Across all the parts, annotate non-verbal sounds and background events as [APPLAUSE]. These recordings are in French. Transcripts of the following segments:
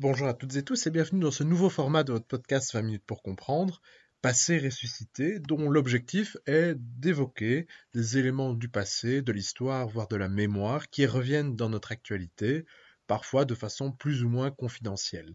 Bonjour à toutes et tous et bienvenue dans ce nouveau format de votre podcast 20 minutes pour comprendre, passé ressuscité, dont l'objectif est d'évoquer des éléments du passé, de l'histoire, voire de la mémoire, qui reviennent dans notre actualité, parfois de façon plus ou moins confidentielle.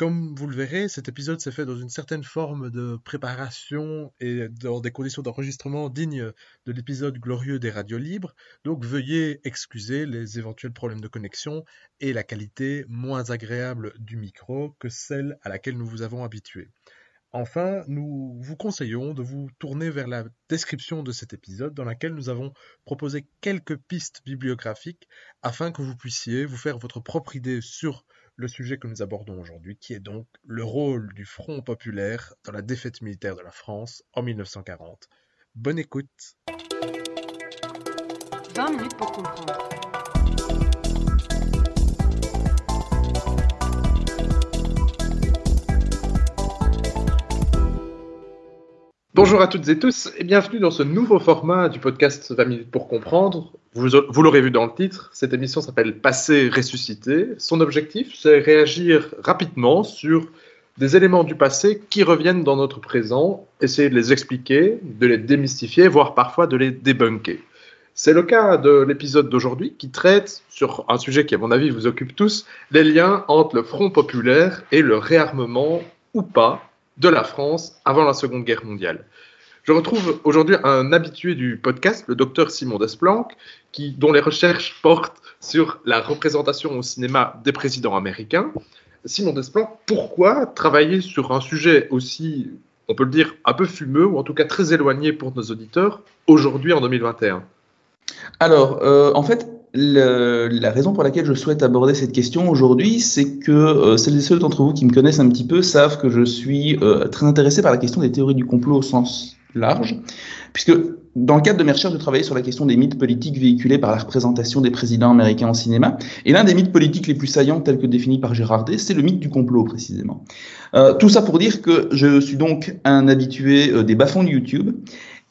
Comme vous le verrez, cet épisode s'est fait dans une certaine forme de préparation et dans des conditions d'enregistrement dignes de l'épisode glorieux des radios libres, donc veuillez excuser les éventuels problèmes de connexion et la qualité moins agréable du micro que celle à laquelle nous vous avons habitué. Enfin, nous vous conseillons de vous tourner vers la description de cet épisode dans laquelle nous avons proposé quelques pistes bibliographiques afin que vous puissiez vous faire votre propre idée sur le sujet que nous abordons aujourd'hui, qui est donc le rôle du Front populaire dans la défaite militaire de la France en 1940. Bonne écoute 20 minutes pour comprendre. Bonjour à toutes et tous et bienvenue dans ce nouveau format du podcast 20 minutes pour comprendre. Vous, l'aurez vu dans le titre, cette émission s'appelle Passé ressuscité. Son objectif, c'est réagir rapidement sur des éléments du passé qui reviennent dans notre présent, essayer de les expliquer, de les démystifier, voire parfois de les débunker. C'est le cas de l'épisode d'aujourd'hui qui traite sur un sujet qui, à mon avis, vous occupe tous, les liens entre le Front populaire et le réarmement ou pas de la France avant la Seconde Guerre mondiale. Je retrouve aujourd'hui un habitué du podcast, le docteur Simon Desplanques, qui, dont les recherches portent sur la représentation au cinéma des présidents américains. Simon Desplanques, pourquoi travailler sur un sujet aussi, on peut le dire, un peu fumeux, ou en tout cas très éloigné pour nos auditeurs, aujourd'hui en 2021 Alors, euh, en fait, la raison pour laquelle je souhaite aborder cette question aujourd'hui, c'est que euh, celles et ceux d'entre vous qui me connaissent un petit peu savent que je suis euh, très intéressé par la question des théories du complot au sens large, puisque dans le cadre de mes recherches, je travaillais sur la question des mythes politiques véhiculés par la représentation des présidents américains au cinéma. Et l'un des mythes politiques les plus saillants, tels que définis par Gérard Day, c'est le mythe du complot, précisément. Euh, tout ça pour dire que je suis donc un habitué des bas-fonds de YouTube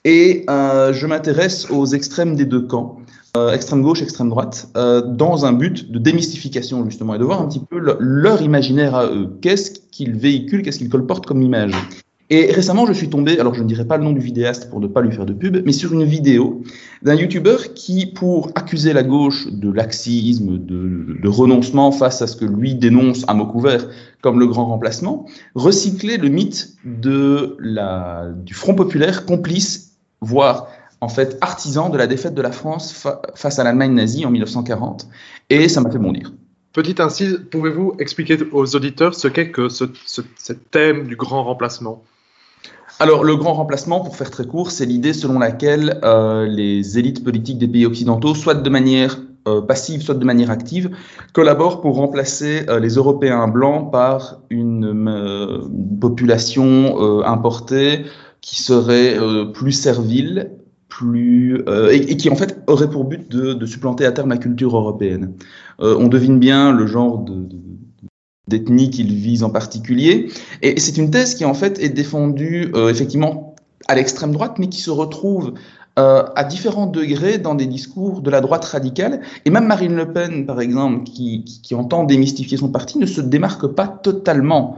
et je m'intéresse aux extrêmes des deux camps. Euh, extrême gauche, extrême droite, euh, dans un but de démystification justement et de voir un petit peu leur imaginaire à eux. Qu'est-ce qu'ils véhiculent, qu'est-ce qu'ils colportent comme image? Et récemment, je suis tombé, alors je ne dirai pas le nom du vidéaste pour ne pas lui faire de pub, mais sur une vidéo d'un youtubeur qui, pour accuser la gauche de laxisme, de, de, renoncement face à ce que lui dénonce à mot couvert comme le grand remplacement, recyclait le mythe de la, du Front populaire complice, voire en fait artisan de la défaite de la France face à l'Allemagne nazie en 1940. Et ça m'a fait bondir. Petite incise, pouvez-vous expliquer aux auditeurs ce qu'est que ce, thème du grand remplacement? Alors, le grand remplacement, pour faire très court, c'est l'idée selon laquelle euh, les élites politiques des pays occidentaux, soit de manière euh, passive, soit de manière active, collaborent pour remplacer euh, les Européens blancs par une population importée qui serait plus servile euh, et, qui en fait aurait pour but de, supplanter à terme la culture européenne. Euh, on devine bien le genre de, d'ethnie qu'il vise en particulier, et c'est une thèse qui en fait est défendue euh, effectivement à l'extrême droite, mais qui se retrouve à différents degrés dans des discours de la droite radicale. Et même Marine Le Pen, par exemple, qui, entend démystifier son parti, ne se démarque pas totalement,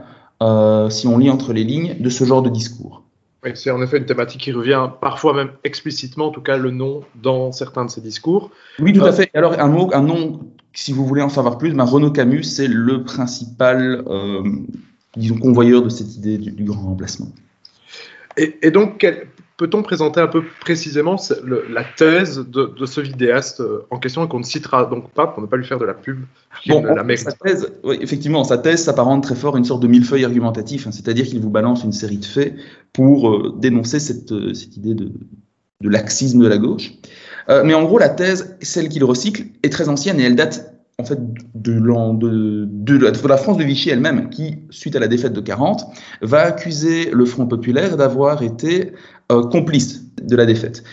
si on lit entre les lignes, de ce genre de discours. Oui, c'est en effet une thématique qui revient parfois même explicitement, en tout cas le nom, dans certains de ses discours. Oui, tout à euh, fait. Alors, un, mot, un nom, si vous voulez en savoir plus, ben, Renaud Camus, c'est le principal, euh, disons, convoyeur de cette idée du, grand remplacement. Et, et donc, Peut-on présenter un peu précisément la thèse de, ce vidéaste euh, en question et qu'on ne citera donc pas pour ne pas lui faire de la pub bon, sa thèse, Effectivement, sa thèse s'apparente très fort à une sorte de millefeuille argumentatif, hein, c'est-à-dire qu'il vous balance une série de faits pour euh, dénoncer cette, euh, cette idée de, de, laxisme de la gauche. mais en gros, la thèse, celle qu'il recycle, est très ancienne et elle date en fait de, la France de Vichy elle-même, qui, suite à la défaite de 40, va accuser le Front populaire d'avoir été euh, complice de la défaite.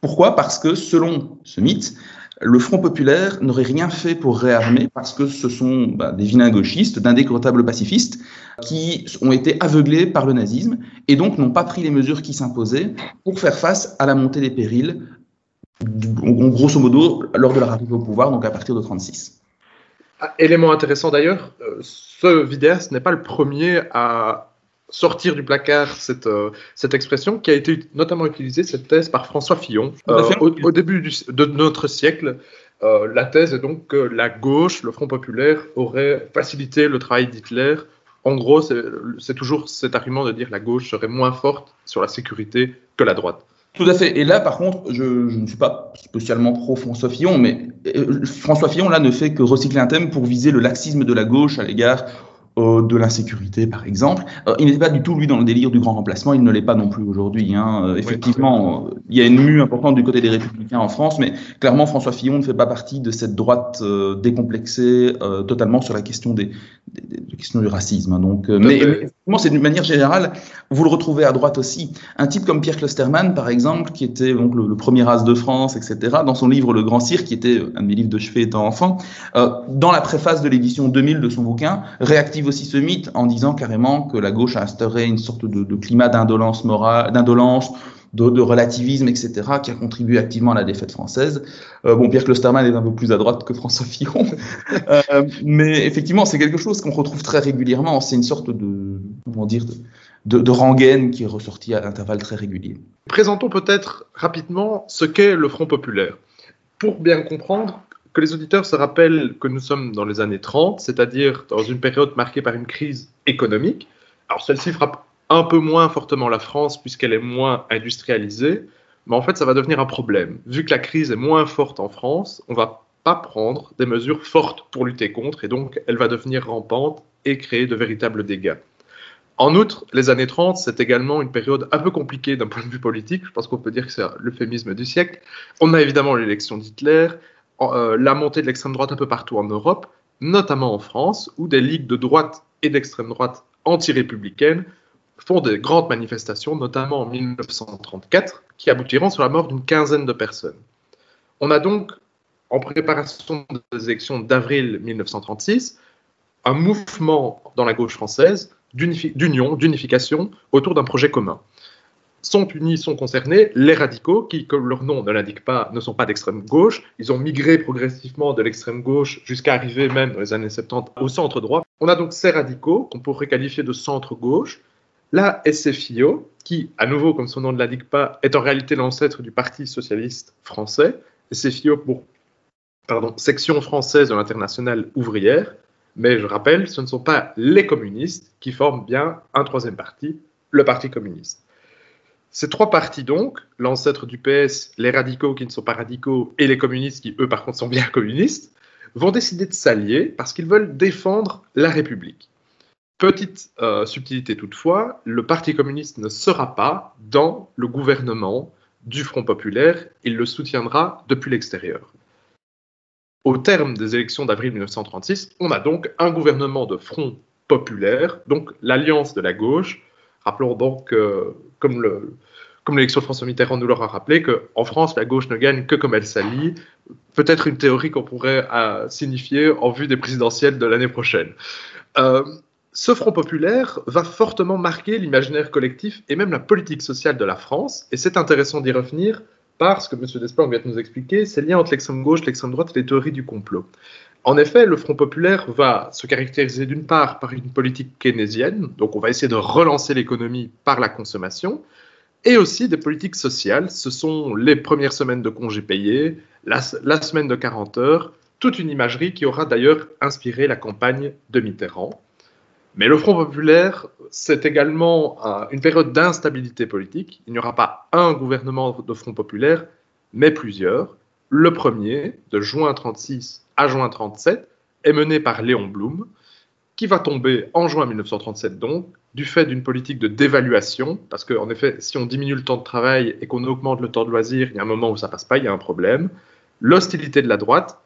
Pourquoi? Parce que selon ce mythe, le Front populaire n'aurait rien fait pour réarmer parce que ce sont bah, des vilains gauchistes, d'indécrottables pacifistes qui ont été aveuglés par le nazisme et donc n'ont pas pris les mesures qui s'imposaient pour faire face à la montée des périls, grosso modo, lors de leur arrivée au pouvoir, donc à partir de 1936. Ah, élément intéressant d'ailleurs, euh, ce vidéaste n'est pas le premier à sortir du placard cette, euh, cette expression qui a été notamment utilisée, cette thèse, par François Fillon euh, au, début de notre siècle. la thèse est donc que la gauche, le Front populaire, aurait facilité le travail d'Hitler. En gros, c'est toujours cet argument de dire que la gauche serait moins forte sur la sécurité que la droite. Tout à fait. Et là, par contre, je, ne suis pas spécialement pro François Fillon, mais euh, François Fillon, là, ne fait que recycler un thème pour viser le laxisme de la gauche à l'égard euh, de l'insécurité, par exemple. Euh, il n'était pas du tout, lui, dans le délire du grand remplacement. Il ne l'est pas non plus aujourd'hui. Hein. Euh, effectivement, il y a une mue importante du côté des républicains en France, mais clairement, François Fillon ne fait pas partie de cette droite décomplexée totalement sur la question des, des, questions du racisme. Hein. Donc, mais, effectivement, c'est d'une manière générale, vous le retrouvez à droite aussi. Un type comme Pierre Klosterman, par exemple, qui était donc le, premier race de France, etc., dans son livre Le Grand Cirque, qui était un de mes livres de chevet étant enfant, dans la préface de l'édition 2000 de son bouquin, réactive aussi ce mythe en disant carrément que la gauche a instauré une sorte de, climat d'indolence morale, d'indolence, de, relativisme, etc., qui a contribué activement à la défaite française. Euh, bon, Pierre Klosterman est un peu plus à droite que François Fillon, [LAUGHS] euh, mais effectivement, c'est quelque chose qu'on retrouve très régulièrement. C'est une sorte de, comment dire, de, de, rengaine qui est ressortie à intervalles très réguliers. Présentons peut-être rapidement ce qu'est le Front populaire. Pour bien comprendre, que les auditeurs se rappellent que nous sommes dans les années 30, c'est-à-dire dans une période marquée par une crise économique. Alors celle-ci frappe un peu moins fortement la France puisqu'elle est moins industrialisée, mais en fait ça va devenir un problème. Vu que la crise est moins forte en France, on va pas prendre des mesures fortes pour lutter contre et donc elle va devenir rampante et créer de véritables dégâts. En outre, les années 30, c'est également une période un peu compliquée d'un point de vue politique. Je pense qu'on peut dire que c'est l'euphémisme du siècle. On a évidemment l'élection d'Hitler, euh, la montée de l'extrême droite un peu partout en Europe, notamment en France, où des ligues de droite et d'extrême droite anti-républicaines font des grandes manifestations, notamment en 1934, qui aboutiront sur la mort d'une quinzaine de personnes. On a donc, en préparation des élections d'avril 1936, un mouvement dans la gauche française d'union, d'unification autour d'un projet commun sont unis, sont concernés les radicaux, qui, comme leur nom ne l'indique pas, ne sont pas d'extrême gauche. Ils ont migré progressivement de l'extrême gauche jusqu'à arriver même dans les années 70 au centre droit. On a donc ces radicaux, qu'on pourrait qualifier de centre gauche, la SFIO, qui, à nouveau, comme son nom ne l'indique pas, est en réalité l'ancêtre du Parti socialiste français. SFIO pour section française de l'internationale ouvrière. Mais je rappelle, ce ne sont pas les communistes qui forment bien un troisième parti, le Parti communiste. Ces trois partis, donc, l'ancêtre du PS, les radicaux qui ne sont pas radicaux et les communistes qui, eux, par contre, sont bien communistes, vont décider de s'allier parce qu'ils veulent défendre la République. Petite euh, subtilité toutefois, le Parti communiste ne sera pas dans le gouvernement du Front populaire, il le soutiendra depuis l'extérieur. Au terme des élections d'avril 1936, on a donc un gouvernement de Front populaire, donc l'alliance de la gauche. Rappelons donc comme l'élection de François Mitterrand nous l'aura rappelé, qu'en France, la gauche ne gagne que comme elle s'allie. Peut-être une théorie qu'on pourrait euh, signifier en vue des présidentielles de l'année prochaine. Euh, ce Front populaire va fortement marquer l'imaginaire collectif et même la politique sociale de la France, et c'est intéressant d'y revenir parce que M. Desplan vient de nous expliquer ces liens entre l'extrême gauche, l'extrême droite et les théories du complot. En effet, le Front populaire va se caractériser d'une part par une politique keynésienne, donc on va essayer de relancer l'économie par la consommation, et aussi des politiques sociales. Ce sont les premières semaines de congés payés, la, semaine de 40 heures, toute une imagerie qui aura d'ailleurs inspiré la campagne de Mitterrand. Mais le Front populaire, c'est également une période d'instabilité politique. Il n'y aura pas un gouvernement de Front populaire, mais plusieurs. Le premier, de juin 36 à juin 37 est mené par Léon Blum, qui va tomber en juin 1937 donc, du fait d'une politique de dévaluation, parce qu'en effet, si on diminue le temps de travail et qu'on augmente le temps de loisir, il y a un moment où ça passe pas, il y a un problème. L'hostilité de la droite,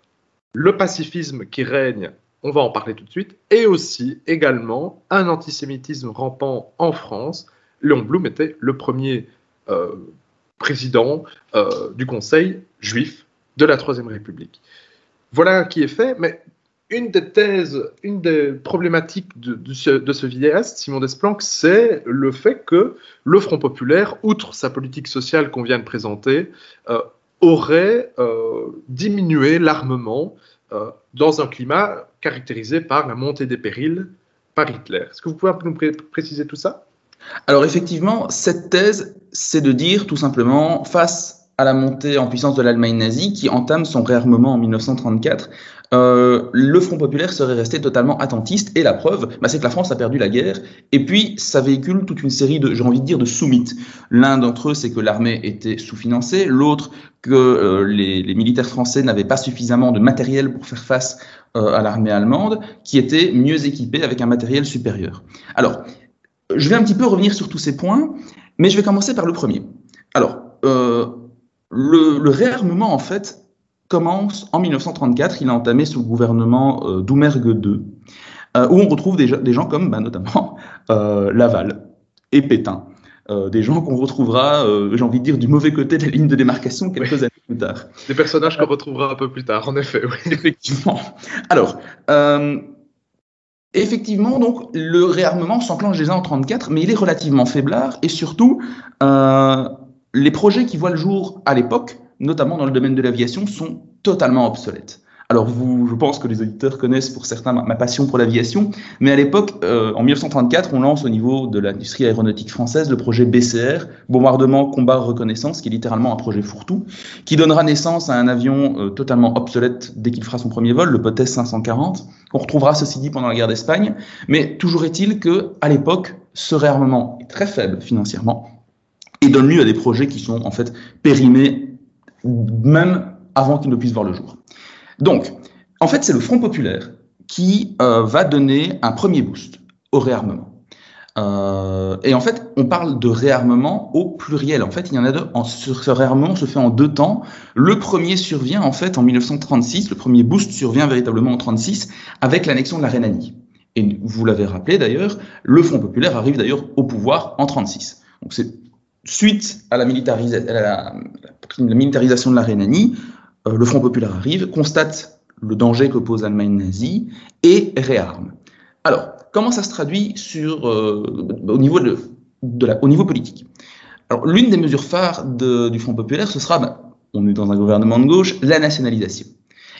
le pacifisme qui règne, on va en parler tout de suite, et aussi également un antisémitisme rampant en France. Léon Blum était le premier euh, président euh, du Conseil juif de la Troisième République. Voilà qui est fait, mais une des thèses, une des problématiques de, ce, vidéaste, Simon Desplanques, c'est le fait que le Front populaire, outre sa politique sociale qu'on vient de présenter, euh, aurait diminué l'armement dans un climat caractérisé par la montée des périls par Hitler. Est-ce que vous pouvez nous préciser tout ça? Alors effectivement, cette thèse, c'est de dire tout simplement, face à la montée en puissance de l'Allemagne nazie, qui entame son réarmement en 1934, euh, le Front populaire serait resté totalement attentiste. Et la preuve, bah, c'est que la France a perdu la guerre. Et puis, ça véhicule toute une série de, j'ai envie de dire, de sous-mythes. L'un d'entre eux, c'est que l'armée était sous-financée. L'autre, que euh, les, militaires français n'avaient pas suffisamment de matériel pour faire face euh, à l'armée allemande, qui était mieux équipée avec un matériel supérieur. Alors, je vais un petit peu revenir sur tous ces points, mais je vais commencer par le premier. Alors, le, le, réarmement, en fait, commence en 1934. Il a entamé sous le gouvernement euh, d'Oumergue II, euh, où on retrouve des, des gens comme bah, notamment [LAUGHS] euh, Laval et Pétain. Euh, des gens qu'on retrouvera, j'ai envie de dire, du mauvais côté de la ligne de démarcation quelques oui. années plus tard. Des personnages qu'on retrouvera un peu plus tard, en effet. Oui. [LAUGHS] Effectivement. Alors, effectivement, donc, le réarmement s'enclenche déjà en 1934, mais il est relativement faiblard, et surtout, les projets qui voient le jour à l'époque, notamment dans le domaine de l'aviation, sont totalement obsolètes. Alors, vous, je pense que les auditeurs connaissent pour certains ma, passion pour l'aviation, mais à l'époque, euh, en 1934, on lance au niveau de l'industrie aéronautique française le projet BCR, Bombardement, Combat, Reconnaissance, qui est littéralement un projet fourre-tout, qui donnera naissance à un avion euh, totalement obsolète dès qu'il fera son premier vol, le Potes 540, qu'on retrouvera ceci dit pendant la guerre d'Espagne. Mais toujours est-il que, à l'époque, ce réarmement est très faible financièrement et donne lieu à des projets qui sont en fait périmés même avant qu'ils ne puissent voir le jour. Donc, en fait, c'est le Front populaire qui euh, va donner un premier boost au réarmement. Euh, et en fait, on parle de réarmement au pluriel. En fait, il y en a deux. Ce réarmement se fait en deux temps. Le premier survient en fait en 1936. Le premier boost survient véritablement en 36 avec l'annexion de la Rhénanie. Et vous l'avez rappelé d'ailleurs, le Front populaire arrive d'ailleurs au pouvoir en 36. Donc c'est suite à la, militarisation de la Rhénanie, euh, le Front populaire arrive, constate le danger que pose l'Allemagne nazie et réarme. Alors, comment ça se traduit euh, au, niveau politique? L'une des mesures phares du Front populaire, ce sera, ben, on est dans un gouvernement de gauche, la nationalisation.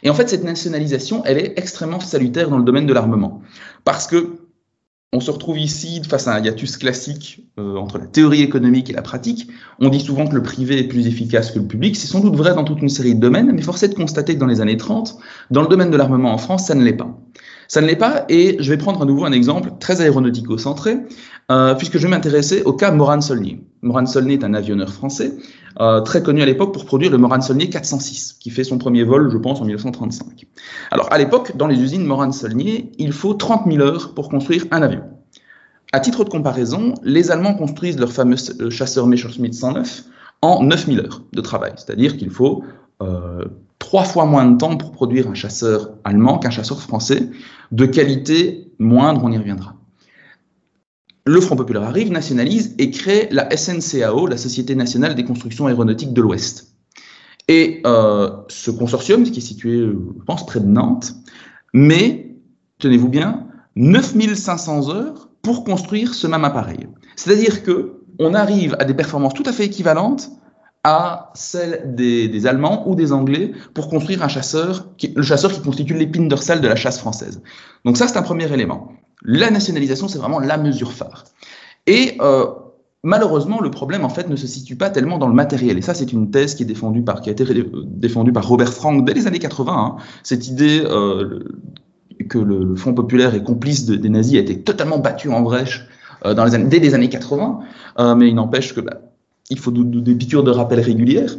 Et en fait, cette nationalisation, elle est extrêmement salutaire dans le domaine de l'armement. Parce que on se retrouve ici face à un hiatus classique euh, entre la théorie économique et la pratique. On dit souvent que le privé est plus efficace que le public. C'est sans doute vrai dans toute une série de domaines, mais force est de constater que dans les années 30, dans le domaine de l'armement en France, ça ne l'est pas. Ça ne l'est pas, et je vais prendre à nouveau un exemple très aéronautico-centré, euh, puisque je vais m'intéresser au cas Moran-Solnier. Moran-Solnier est un avionneur français, euh, très connu à l'époque pour produire le Moran-Solnier 406, qui fait son premier vol, je pense, en 1935. Alors, à l'époque, dans les usines Moran-Solnier, il faut 30 000 heures pour construire un avion. À titre de comparaison, les Allemands construisent leur fameux euh, chasseur Messerschmitt 109 en 9000 heures de travail, c'est-à-dire qu'il faut euh, trois fois moins de temps pour produire un chasseur allemand qu'un chasseur français, de qualité moindre, on y reviendra. Le Front populaire arrive, nationalise et crée la SNCAO, la Société nationale des constructions aéronautiques de l'Ouest. Et euh, ce consortium, qui est situé, je pense, près de Nantes, mais, tenez-vous bien, 9500 heures pour construire ce même appareil. C'est-à-dire que on arrive à des performances tout à fait équivalentes à celles des, des, Allemands ou des Anglais pour construire un chasseur, qui, le chasseur qui constitue l'épine dorsale de la chasse française. Donc ça, c'est un premier élément. La nationalisation, c'est vraiment la mesure phare. Et euh, malheureusement, le problème, en fait, ne se situe pas tellement dans le matériel. Et ça, c'est une thèse qui est défendue par, qui a été défendue par Robert Frank dès les années 80. Hein. Cette idée euh, que le, le, Front populaire est complice de, des nazis a été totalement battue en brèche euh, dès les années 80. Euh, mais il n'empêche que bah, il faut des piqûres de rappel régulières.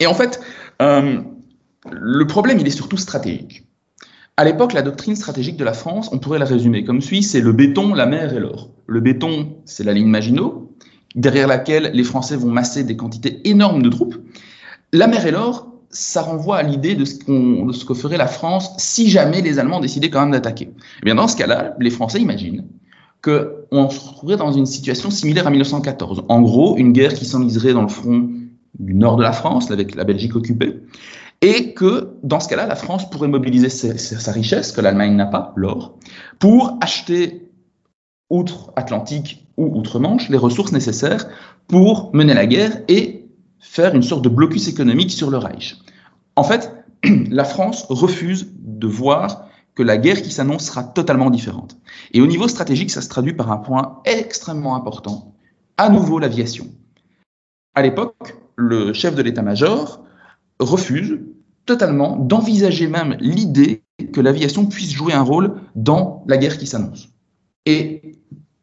Et en fait, le problème, il est surtout stratégique. À l'époque, la doctrine stratégique de la France, on pourrait la résumer comme suit c'est le béton, la mer et l'or. Le béton, c'est la ligne Maginot, derrière laquelle les Français vont masser des quantités énormes de troupes. La mer et l'or, ça renvoie à l'idée de, de, ce que ferait la France si jamais les Allemands décidaient quand même d'attaquer. Eh bien, dans ce cas-là, les Français imaginent qu'on se retrouverait dans une situation similaire à 1914. En gros, une guerre qui s'enliserait dans le front du nord de la France, avec la Belgique occupée, et que dans ce cas-là, la France pourrait mobiliser sa, richesse, que l'Allemagne n'a pas, l'or, pour acheter outre-Atlantique ou outre-Manche les ressources nécessaires pour mener la guerre et faire une sorte de blocus économique sur le Reich. En fait, [CLEARS THROAT] la France refuse de voir que la guerre qui s'annonce sera totalement différente. Et au niveau stratégique, ça se traduit par un point extrêmement important, à nouveau l'aviation. À l'époque, le chef de l'état-major refuse totalement d'envisager même l'idée que l'aviation puisse jouer un rôle dans la guerre qui s'annonce. Et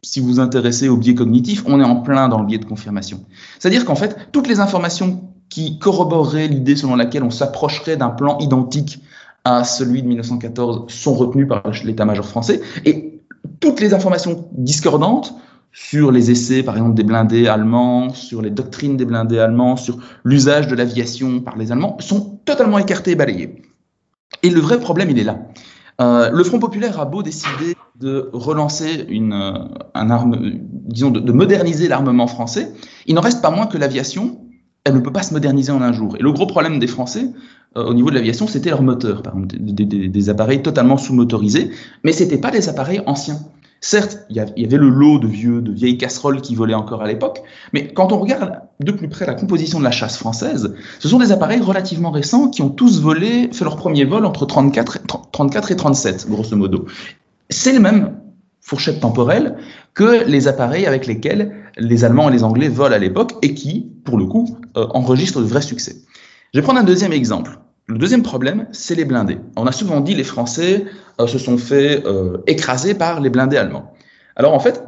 si vous vous intéressez au biais cognitif, on est en plein dans le biais de confirmation. C'est-à-dire qu'en fait, toutes les informations qui corroboreraient l'idée selon laquelle on s'approcherait d'un plan identique à celui de 1914 sont retenues par l'état-major français. Et toutes les informations discordantes sur les essais, par exemple, des blindés allemands, sur les doctrines des blindés allemands, sur l'usage de l'aviation par les Allemands, sont totalement écartées et balayées. Et le vrai problème, il est là. Euh, le Front populaire a beau décider de relancer une, euh, un arme, disons, de, moderniser l'armement français, il n'en reste pas moins que l'aviation, elle ne peut pas se moderniser en un jour. Et le gros problème des Français, euh, au niveau de l'aviation, c'était leur moteur, des, des appareils totalement sous-motorisés, mais ce n'étaient pas des appareils anciens. Certes, il y avait le lot de vieux, de vieilles casseroles qui volaient encore à l'époque, mais quand on regarde de plus près la composition de la chasse française, ce sont des appareils relativement récents qui ont tous volé, fait leur premier vol entre 34 et, 34 et 37, grosso modo. C'est le même fourchette temporelle que les appareils avec lesquels les Allemands et les Anglais volent à l'époque et qui, pour le coup, euh, enregistrent de vrais succès. Je vais prendre un deuxième exemple. Le deuxième problème, c'est les blindés. On a souvent dit les Français euh, se sont fait euh, écraser par les blindés allemands. Alors en fait,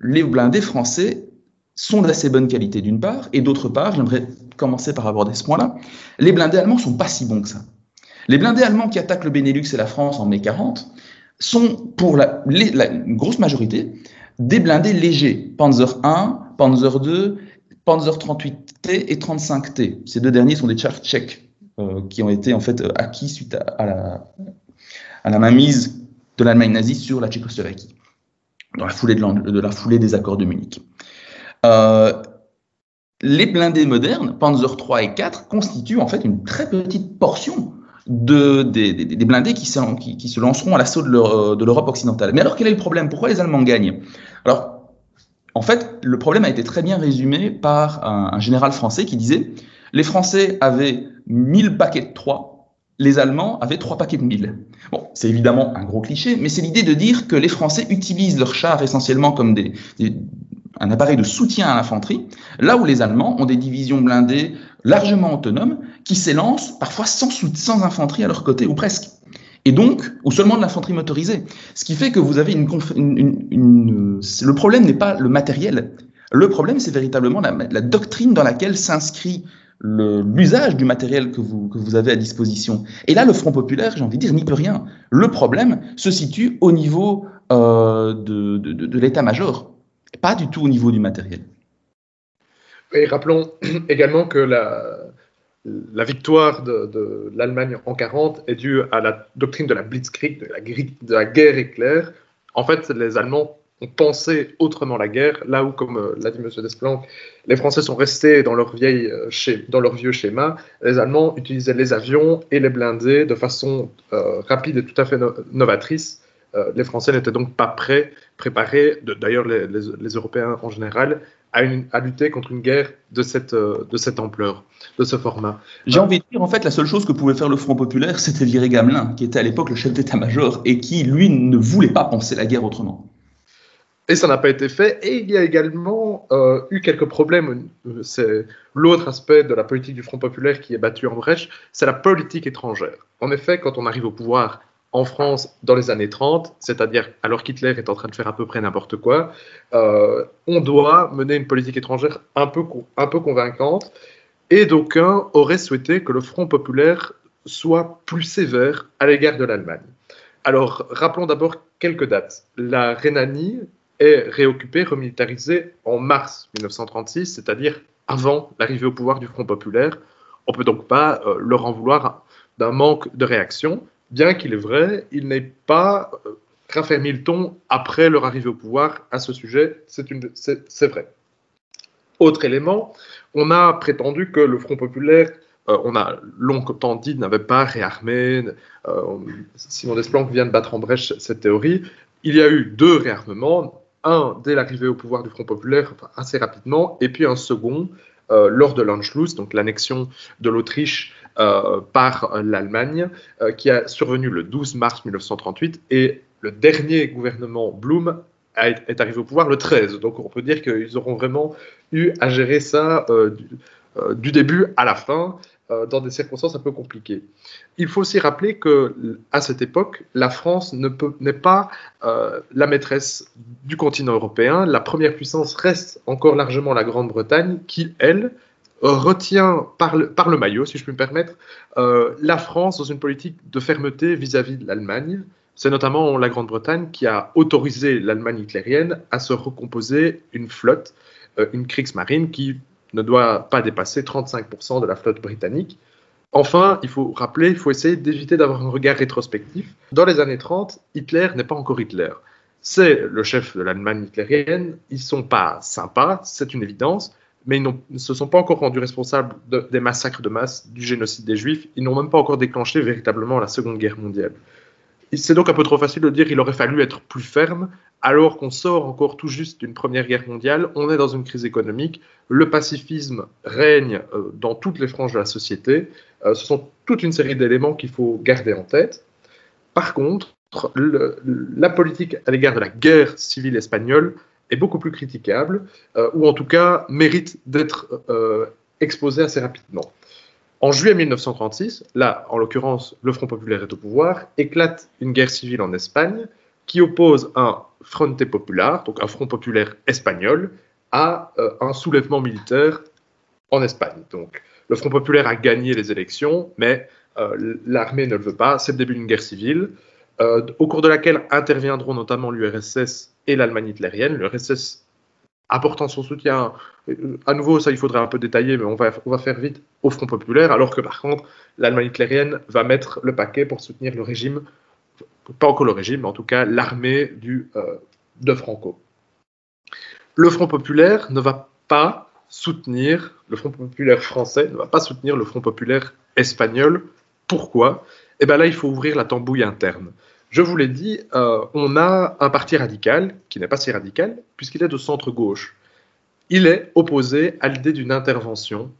les blindés français sont d'assez bonne qualité d'une part, et d'autre part, j'aimerais commencer par aborder ce point-là, les blindés allemands sont pas si bons que ça. Les blindés allemands qui attaquent le Benelux et la France en mai 40 sont, pour la, la grosse majorité, des blindés légers, Panzer 1, Panzer 2, Panzer 38T et 35T. Ces deux derniers sont des chars tchèques qui ont été en fait euh, acquis suite à, la, à la mainmise de l'Allemagne nazie sur la Tchécoslovaquie, dans la foulée, de, la foulée des accords de Munich. Euh, les blindés modernes, Panzer 3 et 4, constituent en fait une très petite portion de, des, blindés qui qui, se, lanceront à l'assaut de l'Europe occidentale. Mais alors quel est le problème? Pourquoi les Allemands gagnent? Alors, en fait, le problème a été très bien résumé par un général français qui disait les Français avaient 1000 paquets de 3, les Allemands avaient 3 paquets de 1000. Bon, c'est évidemment un gros cliché, mais c'est l'idée de dire que les Français utilisent leurs chars essentiellement comme des, un appareil de soutien à l'infanterie, là où les Allemands ont des divisions blindées largement autonomes qui s'élancent parfois sans, sans infanterie à leur côté, ou presque. Et donc, ou seulement de l'infanterie motorisée. Ce qui fait que vous avez une, une, une le problème n'est pas le matériel. Le problème, c'est véritablement la, doctrine dans laquelle s'inscrit l'usage du matériel que vous, que vous avez à disposition. Et là, le Front populaire, j'ai envie de dire, n'y peut rien. Le problème se situe au niveau euh, de, de, l'état-major, pas du tout au niveau du matériel. Et rappelons [CLEARS THROAT] également que la, la victoire de, de l'Allemagne en 40 est due à la doctrine de la Blitzkrieg, de la guerre éclair. En fait, les Allemands ont pensé autrement la guerre, là où, comme euh, l'a dit M. Desplanques, les Français sont restés dans leur, vieille, euh, dans leur vieux schéma, les Allemands utilisaient les avions et les blindés de façon euh, rapide et tout à fait novatrice. les Français n'étaient donc pas prêts, préparés, d'ailleurs les, Européens en général, à, lutter contre une guerre de cette, de cette ampleur, de ce format. J'ai envie de dire, en fait, la seule chose que pouvait faire le Front populaire, c'était virer Gamelin, qui était à l'époque le chef d'état-major et qui, lui, ne voulait pas penser la guerre autrement. Et ça n'a pas été fait. Et il y a également euh, eu quelques problèmes. C'est l'autre aspect de la politique du Front populaire qui est battu en brèche, c'est la politique étrangère. En effet, quand on arrive au pouvoir en France dans les années 30, c'est-à-dire alors qu'Hitler est en train de faire à peu près n'importe quoi, euh, on doit mener une politique étrangère un peu, un peu convaincante. Et d'aucuns auraient souhaité que le Front populaire soit plus sévère à l'égard de l'Allemagne. Alors, rappelons d'abord quelques dates. La Rhénanie est réoccupé, remilitarisé en mars 1936, c'est-à-dire avant l'arrivée au pouvoir du Front populaire. On ne peut donc pas euh, leur en vouloir d'un manque de réaction, bien qu'il est vrai, il n'est pas euh, raffermi le ton après leur arrivée au pouvoir à ce sujet, c'est vrai. Autre élément, on a prétendu que le Front populaire, euh, on a longtemps dit, n'avait pas réarmé. Simon Desplanques vient de battre en brèche cette théorie. Il y a eu deux réarmements, un dès l'arrivée au pouvoir du Front populaire, assez rapidement, et puis un second euh, lors de l'Anschluss, donc l'annexion de l'Autriche par l'Allemagne, qui a survenu le 12 mars 1938 et le dernier gouvernement Blum est arrivé au pouvoir le 13. Donc on peut dire qu'ils auront vraiment eu à gérer ça du, début à la fin. Euh, dans des circonstances un peu compliquées. Il faut aussi rappeler que à cette époque, la France n'est pas euh, la maîtresse du continent européen. La première puissance reste encore largement la Grande-Bretagne, qui elle retient par le, maillot, si je puis me permettre, euh, la France dans une politique de fermeté vis-à-vis de l'Allemagne. C'est notamment la Grande-Bretagne qui a autorisé l'Allemagne hitlérienne à se recomposer une flotte, une Kriegsmarine, qui ne doit pas dépasser 35% de la flotte britannique. Enfin, il faut rappeler, il faut essayer d'éviter d'avoir un regard rétrospectif. Dans les années 30, Hitler n'est pas encore Hitler. C'est le chef de l'Allemagne hitlérienne. Ils sont pas sympas, c'est une évidence, mais ils ne se sont pas encore rendus responsables des massacres de masse, du génocide des Juifs. Ils n'ont même pas encore déclenché véritablement la Seconde Guerre mondiale. C'est donc un peu trop facile de dire qu'il aurait fallu être plus ferme, alors qu'on sort encore tout juste d'une première guerre mondiale, on est dans une crise économique, le pacifisme règne euh, dans toutes les franges de la société. Euh, ce sont toute une série d'éléments qu'il faut garder en tête. Par contre, la politique à l'égard de la guerre civile espagnole est beaucoup plus critiquable, euh, ou en tout cas mérite d'être exposée assez rapidement. En juillet 1936, là, en l'occurrence, le Front populaire est au pouvoir, éclate une guerre civile en Espagne qui oppose un Frente Popular, donc un Front populaire espagnol, à euh, un soulèvement militaire en Espagne. Donc, le Front populaire a gagné les élections, mais euh, l'armée ne le veut pas. C'est le début d'une guerre civile, euh, au cours de laquelle interviendront notamment l'URSS et l'Allemagne hitlérienne. Apportant son soutien, euh, à nouveau, ça il faudrait un peu détailler, mais on va, on va faire vite, au Front populaire, alors que par contre, l'Allemagne hitlérienne va mettre le paquet pour soutenir le régime, pas encore le régime, mais en tout cas l'armée euh, de Franco. Le Front populaire ne va pas soutenir, le Front populaire français ne va pas soutenir le Front populaire espagnol. Pourquoi? Eh bien là, il faut ouvrir la tambouille interne. Je vous l'ai dit, euh, on a un parti radical qui n'est pas si radical puisqu'il est de centre-gauche. Il est opposé à l'idée d'une intervention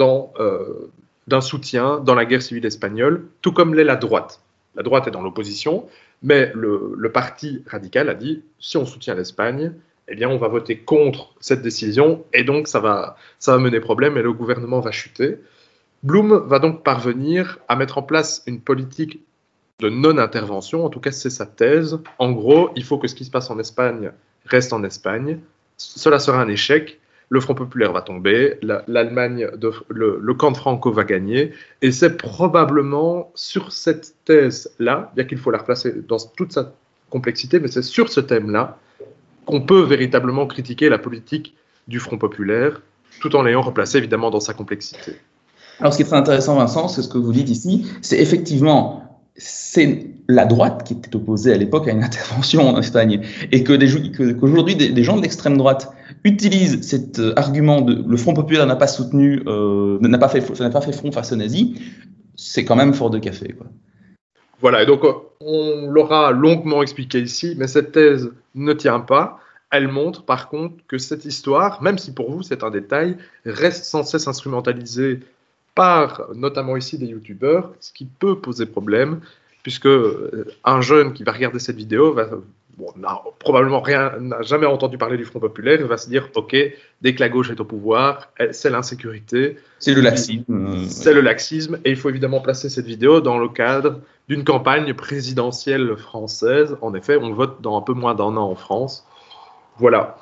euh, d'un soutien dans la guerre civile espagnole, tout comme l'est la droite. La droite est dans l'opposition, mais le, parti radical a dit si on soutient l'Espagne, eh bien on va voter contre cette décision et donc ça va, ça va mener problème et le gouvernement va chuter. Blum va donc parvenir à mettre en place une politique de non-intervention. En tout cas, c'est sa thèse. En gros, il faut que ce qui se passe en Espagne reste en Espagne. Cela sera un échec. Le Front populaire va tomber, l'Allemagne, le, camp de Franco va gagner, et c'est probablement sur cette thèse-là, bien qu'il faut la replacer dans toute sa complexité, mais c'est sur ce thème-là qu'on peut véritablement critiquer la politique du Front populaire, tout en l'ayant replacé évidemment dans sa complexité. Alors, ce qui est très intéressant, Vincent, c'est ce que vous dites ici, c'est effectivement c'est la droite qui était opposée à l'époque à une [LAUGHS] intervention en Espagne et que qu'aujourd'hui des, gens de l'extrême droite utilisent cet euh, argument de le Front populaire n'a pas soutenu, euh, n'a pas fait, n'a pas fait front face aux nazis, c'est quand même fort de café, quoi. Voilà, et donc on l'aura longuement expliqué ici, mais cette thèse ne tient pas. Elle montre par contre que cette histoire, même si pour vous c'est un détail, reste sans cesse instrumentalisée par notamment ici des youtubeurs, ce qui peut poser problème, puisque euh, un jeune qui va regarder cette vidéo va, n'a probablement rien, n'a jamais entendu parler du Front populaire, il va se dire, ok, dès que la gauche est au pouvoir, c'est l'insécurité. C'est le laxisme. C'est le laxisme, et il faut évidemment placer cette vidéo dans le cadre d'une campagne présidentielle française. En effet, on vote dans un peu moins d'un an en France. Voilà.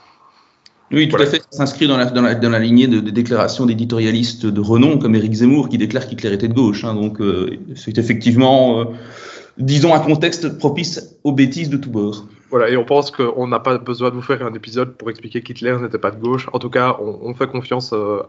Oui, tout à fait. Ça s'inscrit dans la, dans, la, dans la, lignée de, déclarations d'éditorialistes de renom comme Éric Zemmour qui déclare qu'Hitler était de gauche. Hein. donc, euh, c'est effectivement, euh, disons, un contexte propice aux bêtises de tous bords. Voilà, et on pense qu'on n'a pas besoin de vous faire un épisode pour expliquer qu'Hitler n'était pas de gauche. En tout cas, on, on fait confiance euh,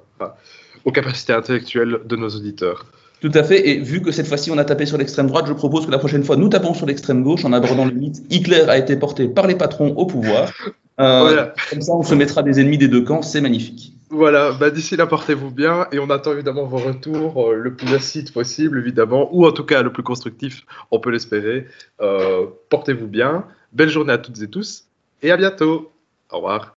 aux capacités intellectuelles de nos auditeurs. Tout à fait. Et vu que cette fois-ci on a tapé sur l'extrême droite, je propose que la prochaine fois nous tapons sur l'extrême gauche en abordant le mythe Hitler a été porté par les patrons au pouvoir. Euh, comme ça, on se mettra des ennemis des deux camps, c'est magnifique. Voilà, bah, d'ici là, portez-vous bien et on attend évidemment vos retours euh, le plus acide possible, évidemment, ou en tout cas le plus constructif, on peut l'espérer. Euh, portez-vous bien, belle journée à toutes et tous et à bientôt. Au revoir.